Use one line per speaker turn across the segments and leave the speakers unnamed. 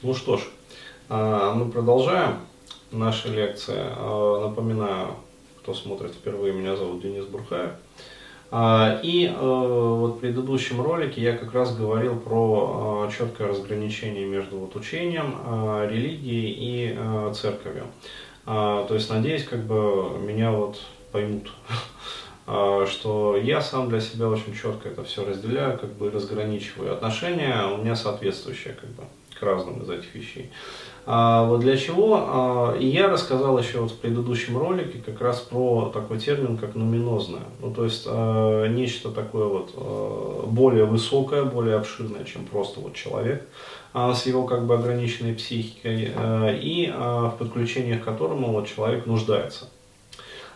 Ну что ж, а, мы продолжаем наши лекции. А, напоминаю, кто смотрит впервые, меня зовут Денис Бурхаев. А, и вот в предыдущем ролике я как раз говорил про четкое разграничение между вот учением, религией и церковью. То есть, надеюсь, как бы меня вот поймут, что я сам для себя очень четко это все разделяю, как бы разграничиваю. Отношения у меня соответствующие, как бы к разным из этих вещей. А, вот для чего? А, и я рассказал еще вот в предыдущем ролике как раз про такой термин, как нуминозное. Ну, то есть а, нечто такое вот а, более высокое, более обширное, чем просто вот человек а, с его как бы ограниченной психикой а, и а, в подключениях к которому вот человек нуждается.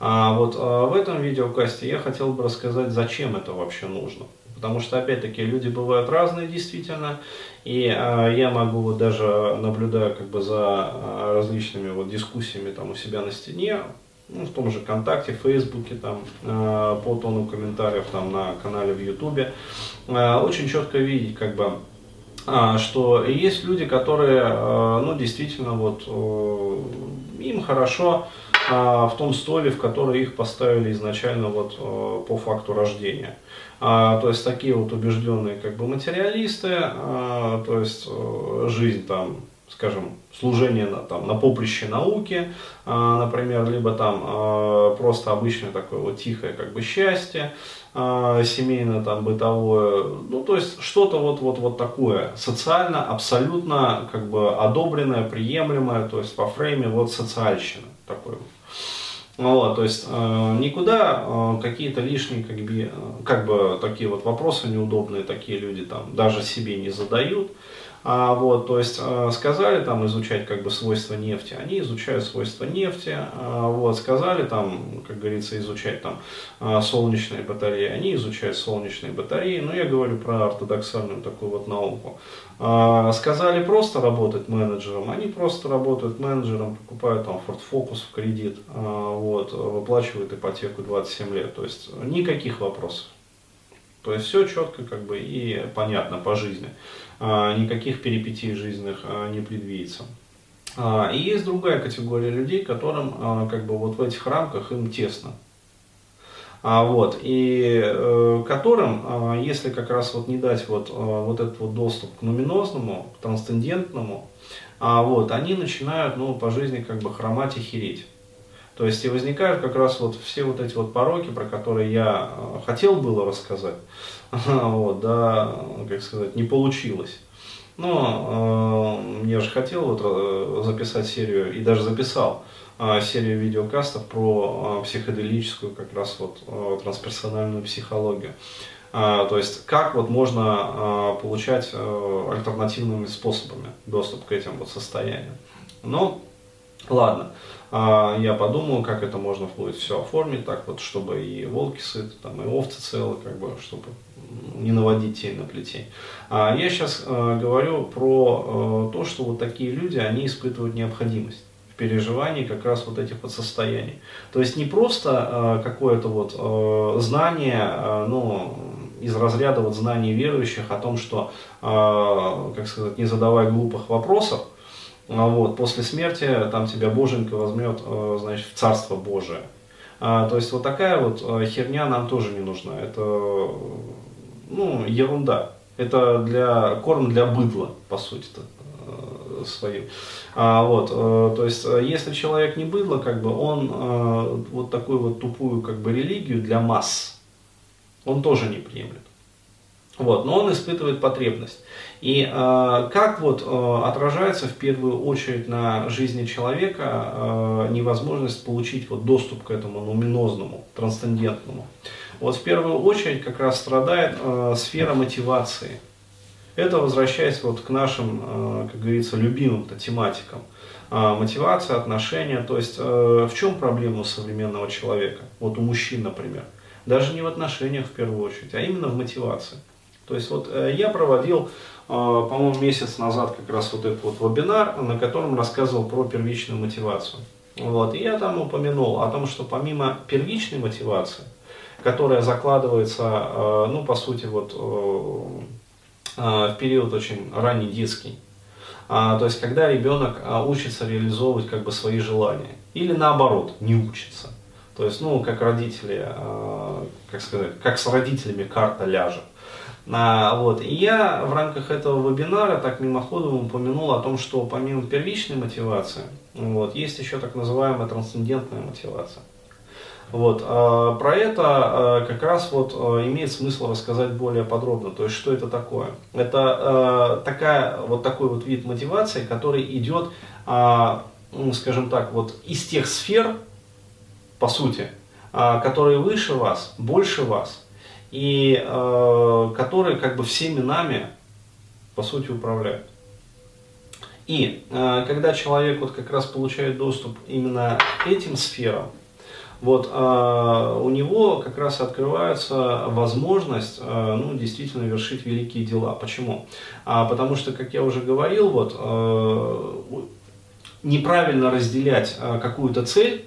А вот а, в этом видеокасте я хотел бы рассказать, зачем это вообще нужно. Потому что, опять-таки, люди бывают разные действительно, и э, я могу вот даже, наблюдая как бы за э, различными вот дискуссиями там у себя на стене, ну, в том же ВКонтакте, Фейсбуке, там, э, по тону комментариев там на канале в Ютубе, э, очень четко видеть, как бы, а, что есть люди, которые, э, ну, действительно, вот, э, им хорошо а, в том столе, в который их поставили изначально вот э, по факту рождения. А, то есть такие вот убежденные как бы материалисты, а, то есть э, жизнь там, скажем, служение на, там, на поприще науки, например, либо там просто обычное такое вот тихое как бы счастье, семейно там бытовое, ну то есть что-то вот вот вот такое социально абсолютно как бы одобренное, приемлемое, то есть по фрейме вот социальщина такой вот. Вот, то есть э, никуда э, какие-то лишние, как бы, э, как бы такие вот вопросы неудобные такие люди там даже себе не задают. А, вот, то есть э, сказали там изучать как бы свойства нефти, они изучают свойства нефти, а, вот, сказали там, как говорится, изучать там а, солнечные батареи, они изучают солнечные батареи, но я говорю про ортодоксальную такую вот науку. А, сказали просто работать менеджером, они просто работают менеджером, покупают там Ford Focus в кредит, а, вот, выплачивают ипотеку 27 лет, то есть никаких вопросов. То есть все четко как бы и понятно по жизни. А, никаких перипетий жизненных а, не предвидится. А, и есть другая категория людей, которым как бы вот в этих рамках им тесно. Вот, и э, которым, если как раз вот не дать вот, вот этот вот доступ к нуминозному, к трансцендентному, вот, они начинают ну, по жизни как бы хромать и хереть. То есть и возникают как раз вот все вот эти вот пороки, про которые я э, хотел было рассказать, вот, да, как сказать, не получилось. Но э, я же хотел вот э, записать серию, и даже записал э, серию видеокастов про э, психоделическую как раз вот э, трансперсональную психологию. Э, то есть как вот можно э, получать э, альтернативными способами доступ к этим вот состояниям. Но ладно. А я подумал, как это можно будет все оформить так вот, чтобы и волки сыты, там, и овцы целы, как бы, чтобы не наводить тень на плетень. А я сейчас э, говорю про э, то, что вот такие люди, они испытывают необходимость в переживании как раз вот этих вот состояний. То есть не просто э, какое-то вот э, знание, э, ну, из разряда вот знаний верующих о том, что, э, как сказать, не задавая глупых вопросов, вот, после смерти там тебя боженька возьмет, э, значит, в Царство Божие. А, то есть вот такая вот э, херня нам тоже не нужна. Это, ну, ерунда. Это для, корм для быдла, по сути-то э, своим. А, вот, то есть, если человек не быдло, как бы он вот такую вот тупую как бы религию для масс, он тоже не приемлет. Вот, но он испытывает потребность. И э, как вот э, отражается в первую очередь на жизни человека э, невозможность получить вот доступ к этому нуминозному, трансцендентному. Вот в первую очередь как раз страдает э, сфера мотивации. Это возвращаясь вот к нашим, э, как говорится, любимым тематикам. Э, мотивация, отношения. То есть э, в чем проблема современного человека? Вот у мужчин, например. Даже не в отношениях в первую очередь, а именно в мотивации. То есть вот э, я проводил а, по-моему, месяц назад как раз вот этот вот вебинар, на котором рассказывал про первичную мотивацию. Вот. И я там упомянул о том, что помимо первичной мотивации, которая закладывается, а, ну, по сути, вот в период очень ранний детский, А, то есть, когда ребенок учится реализовывать как бы свои желания. Или наоборот, не учится. То есть, ну, как родители, как сказать, как с родителями карта ляжет. А, вот. И я в рамках этого вебинара так мимоходом упомянул о том, что помимо первичной мотивации, вот, есть еще так называемая трансцендентная мотивация. Вот, э, про это э, как раз вот э, имеет смысл рассказать более подробно. То есть, что это такое? Это э, такая, вот такой вот вид мотивации, который идет, э, ну, скажем так, вот из тех сфер, по сути, э, которые выше вас, больше вас, и э, которые как бы всеми нами, по сути, управляют. И э, когда человек вот как раз получает доступ именно к этим сферам, вот, а, у него как раз открывается возможность а, ну, действительно вершить великие дела. Почему? А, потому что, как я уже говорил, вот, а, неправильно разделять а, какую-то цель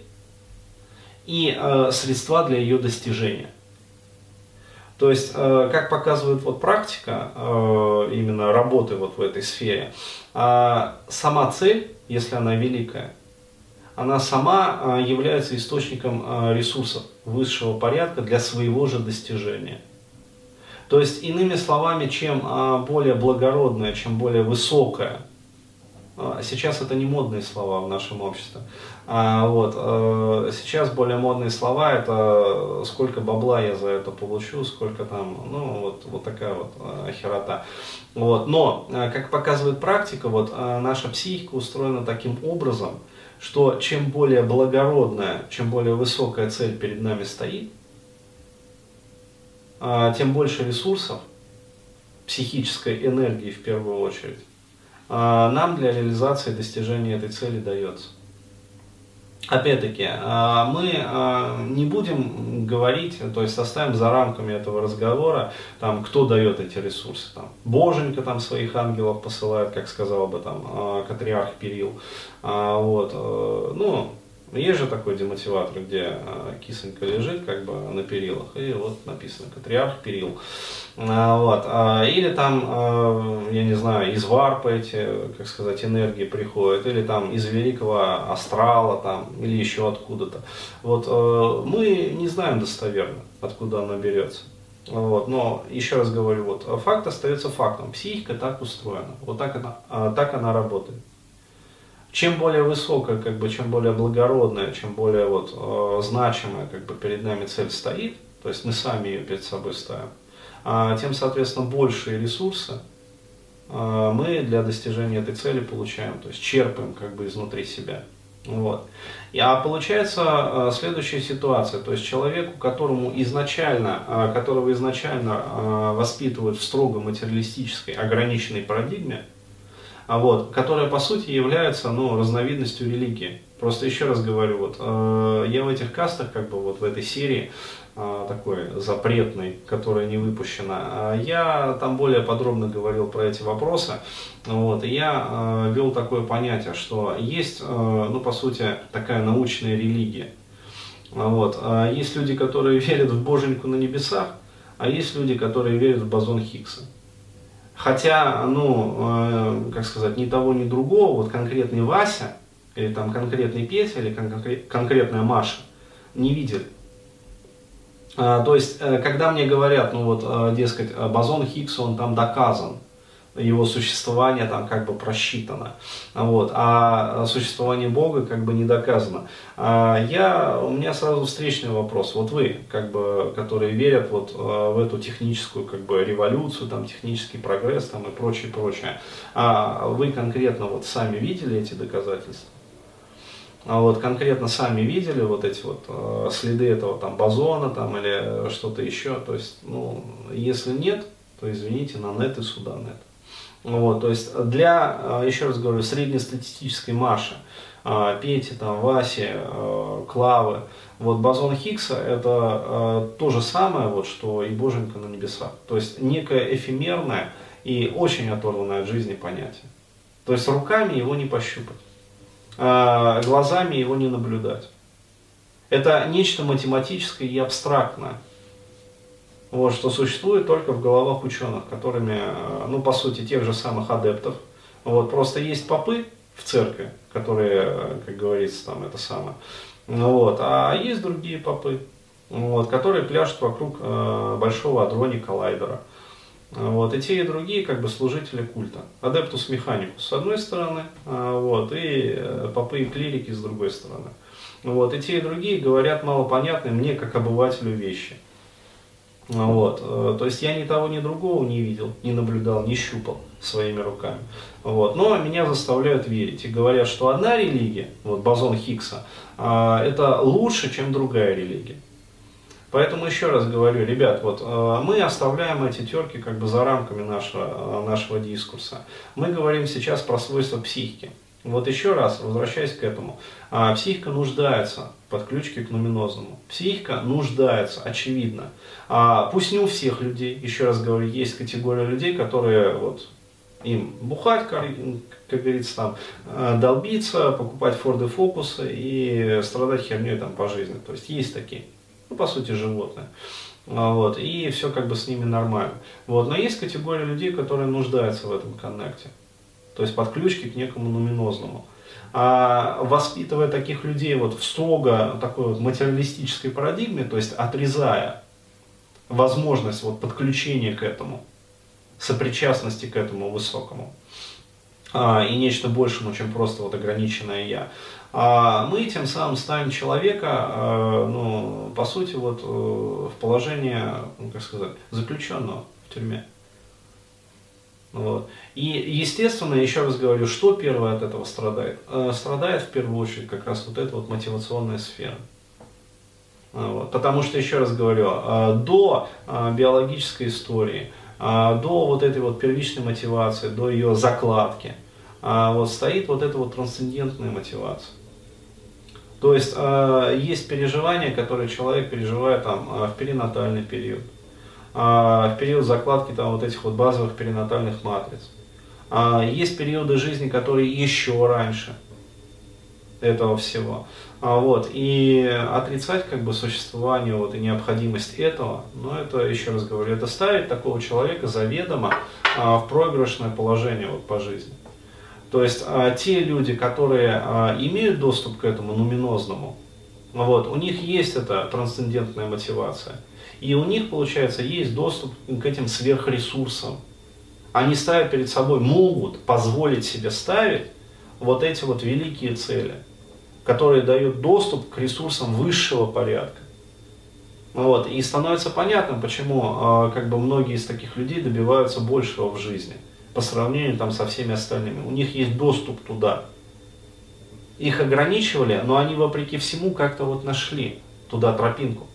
и а, средства для ее достижения. То есть, э, как показывает вот практика э, именно работы вот в этой сфере, э, сама цель, если она великая, она сама а, является источником а, ресурсов высшего порядка для своего же достижения. То есть, иными словами, чем а, более благородная, чем более высокая, сейчас это не модные слова в нашем обществе, вот, сейчас более модные слова это сколько бабла я за это получу, сколько там, ну вот, вот такая вот херота. Вот. Но, как показывает практика, вот наша психика устроена таким образом, что чем более благородная, чем более высокая цель перед нами стоит, а, тем больше ресурсов, психической энергии в первую очередь, а, нам для реализации достижения этой цели дается. Опять-таки, а, мы а, не будем говорить, то есть оставим за рамками этого разговора, там, кто дает эти ресурсы. Там, Боженька там своих ангелов посылает, как сказал бы там а, Катриарх Перил. Вот, э, ну, есть же такой демотиватор, где кисонька лежит как бы на перилах, и вот написано «Катриарх перил». Вот. Или там, я не знаю, из варпа эти, как сказать, энергии приходят, или там из великого астрала, там, или еще откуда-то. Вот. Э, мы не знаем достоверно, откуда она берется. Вот. Но еще раз говорю, вот, факт остается фактом. Психика так устроена, вот так она, так она работает чем более высокая, как бы, чем более благородная, чем более вот, э, значимая как бы, перед нами цель стоит, то есть мы сами ее перед собой ставим, а, тем, соответственно, большие ресурсы а, мы для достижения этой цели получаем, то есть черпаем как бы изнутри себя. Вот. А получается а, следующая ситуация, то есть человеку, которому изначально, а, которого изначально а, воспитывают в строго материалистической ограниченной парадигме, а вот, которая по сути является ну, разновидностью религии. Просто еще раз говорю, вот, э, я в этих кастах, как бы вот в этой серии, э, такой запретной, которая не выпущена, э, я там более подробно говорил про эти вопросы. Вот, и я э, вел такое понятие, что есть, э, ну, по сути, такая научная религия. Вот, э, есть люди, которые верят в боженьку на небесах, а есть люди, которые верят в бозон Хиггса. Хотя, ну, э, как сказать, ни того, ни другого, вот конкретный Вася, или там конкретный Петя, или кон- конкретная Маша не видели. А, то есть, э, когда мне говорят, ну вот, э, дескать, бозон Хиггса, он там доказан, его существование там как бы просчитано, вот, а существование Бога как бы не доказано. А я, у меня сразу встречный вопрос, вот вы, как бы, которые верят вот э, в эту техническую как бы революцию, там, технический прогресс там и прочее, прочее, а вы конкретно вот сами видели эти доказательства? А вот конкретно сами видели вот эти вот э, следы этого там бозона там или что-то еще, то есть, ну, если нет, то извините, на нет и сюда нет. Вот, то есть для, а, еще раз говорю, среднестатистической Маши, а, Пети, там, Васи, а, Клавы, вот бозон Хиггса это то же самое, вот, что и боженька на небесах. То есть некое эфемерное и очень оторванное от жизни понятие. То есть руками его не пощупать, глазами его не наблюдать. Это нечто математическое и абстрактное вот, что существует только в головах ученых, которыми, э, ну, по сути, тех же самых адептов, Вот, просто есть попы в церкви, которые, как говорится, там это самое. Вот, а есть другие попы, вот, которые пляшут вокруг э, большого адроника Лайдера. Вот, и те, и другие как бы служители культа. Адептус механикус с одной стороны, э, вот, и э, попы и клирики с другой стороны. Вот, и те, и другие говорят малопонятные мне, как обывателю, вещи. Вот. Э, то есть я ни того, ни другого не видел, не наблюдал, не щупал своими руками. Вот. Но меня заставляют верить и говорят, что одна религия, вот бозон Хиггса, а, это лучше, чем другая религия. Поэтому еще раз говорю, ребят, вот э, мы оставляем эти терки как бы за рамками нашего, э, нашего дискурса. Мы говорим сейчас про свойства психики. Вот еще раз, возвращаясь к этому, а, психика нуждается под ключки к нуминозному. Психика нуждается, очевидно. А, пусть не у всех людей, еще раз говорю, есть категория людей, которые вот им бухать, как, как говорится, там, а, долбиться, покупать форды фокусы и страдать херней там по жизни. То есть есть такие, ну, по сути, животные. Вот, и все как бы с ними нормально. Вот, но есть категория людей, которые нуждаются в этом коннекте то есть под ключки к некому нуминозному. А воспитывая таких людей вот в строго такой вот материалистической парадигме, то есть отрезая возможность вот подключения к этому, сопричастности к этому высокому, а, и нечто большему, чем просто вот ограниченное я, а мы тем самым ставим человека, а, ну, по сути, вот э, в положение, ну, как сказать, заключенного в тюрьме. И, естественно, еще раз говорю, что первое от этого страдает? Э, страдает в первую очередь как раз вот эта вот мотивационная сфера. А, вот. Потому что, еще раз говорю, э, до э, биологической истории, до вот этой вот первичной мотивации, до ее закладки, вот стоит вот эта вот трансцендентная мотивация. То есть есть переживания, которые человек переживает там, в перинатальный период а, в период закладки там, вот этих вот базовых перинатальных матриц. А, есть периоды жизни, которые еще раньше этого всего. А, вот, и отрицать как бы существование вот, и необходимость этого, ну это, еще раз говорю, это ставить такого человека заведомо а, в проигрышное положение вот, по жизни. То есть а, те люди, которые а, имеют доступ к этому нуминозному, вот, у них есть эта трансцендентная мотивация. И у них, получается, есть доступ к этим сверхресурсам. Они ставят перед собой, могут позволить себе ставить вот эти вот великие цели, которые дают доступ к ресурсам высшего порядка. Вот. И становится понятным, почему э, как бы многие из таких людей добиваются большего в жизни по сравнению там, со всеми остальными. У них есть доступ туда. Их ограничивали, но они вопреки всему как-то вот нашли туда тропинку.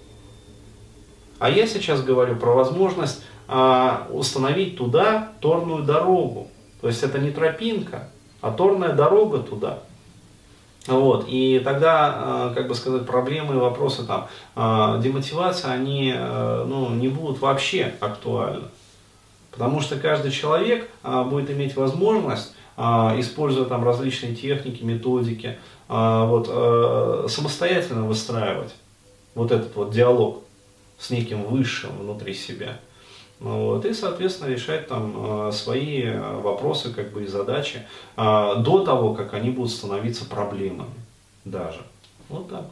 А я сейчас говорю про возможность а, установить туда торную дорогу. То есть это не тропинка, а торная дорога туда. Вот, и тогда, а, как бы сказать, проблемы и вопросы там, а, демотивации, они а, ну, не будут вообще актуальны. Потому что каждый человек будет иметь возможность, используя там различные техники, методики, вот, самостоятельно выстраивать вот этот вот диалог с неким высшим внутри себя. Ну вот, и, соответственно, решать там э, свои вопросы как бы, и задачи э, до того, как они будут становиться проблемами даже. Вот так.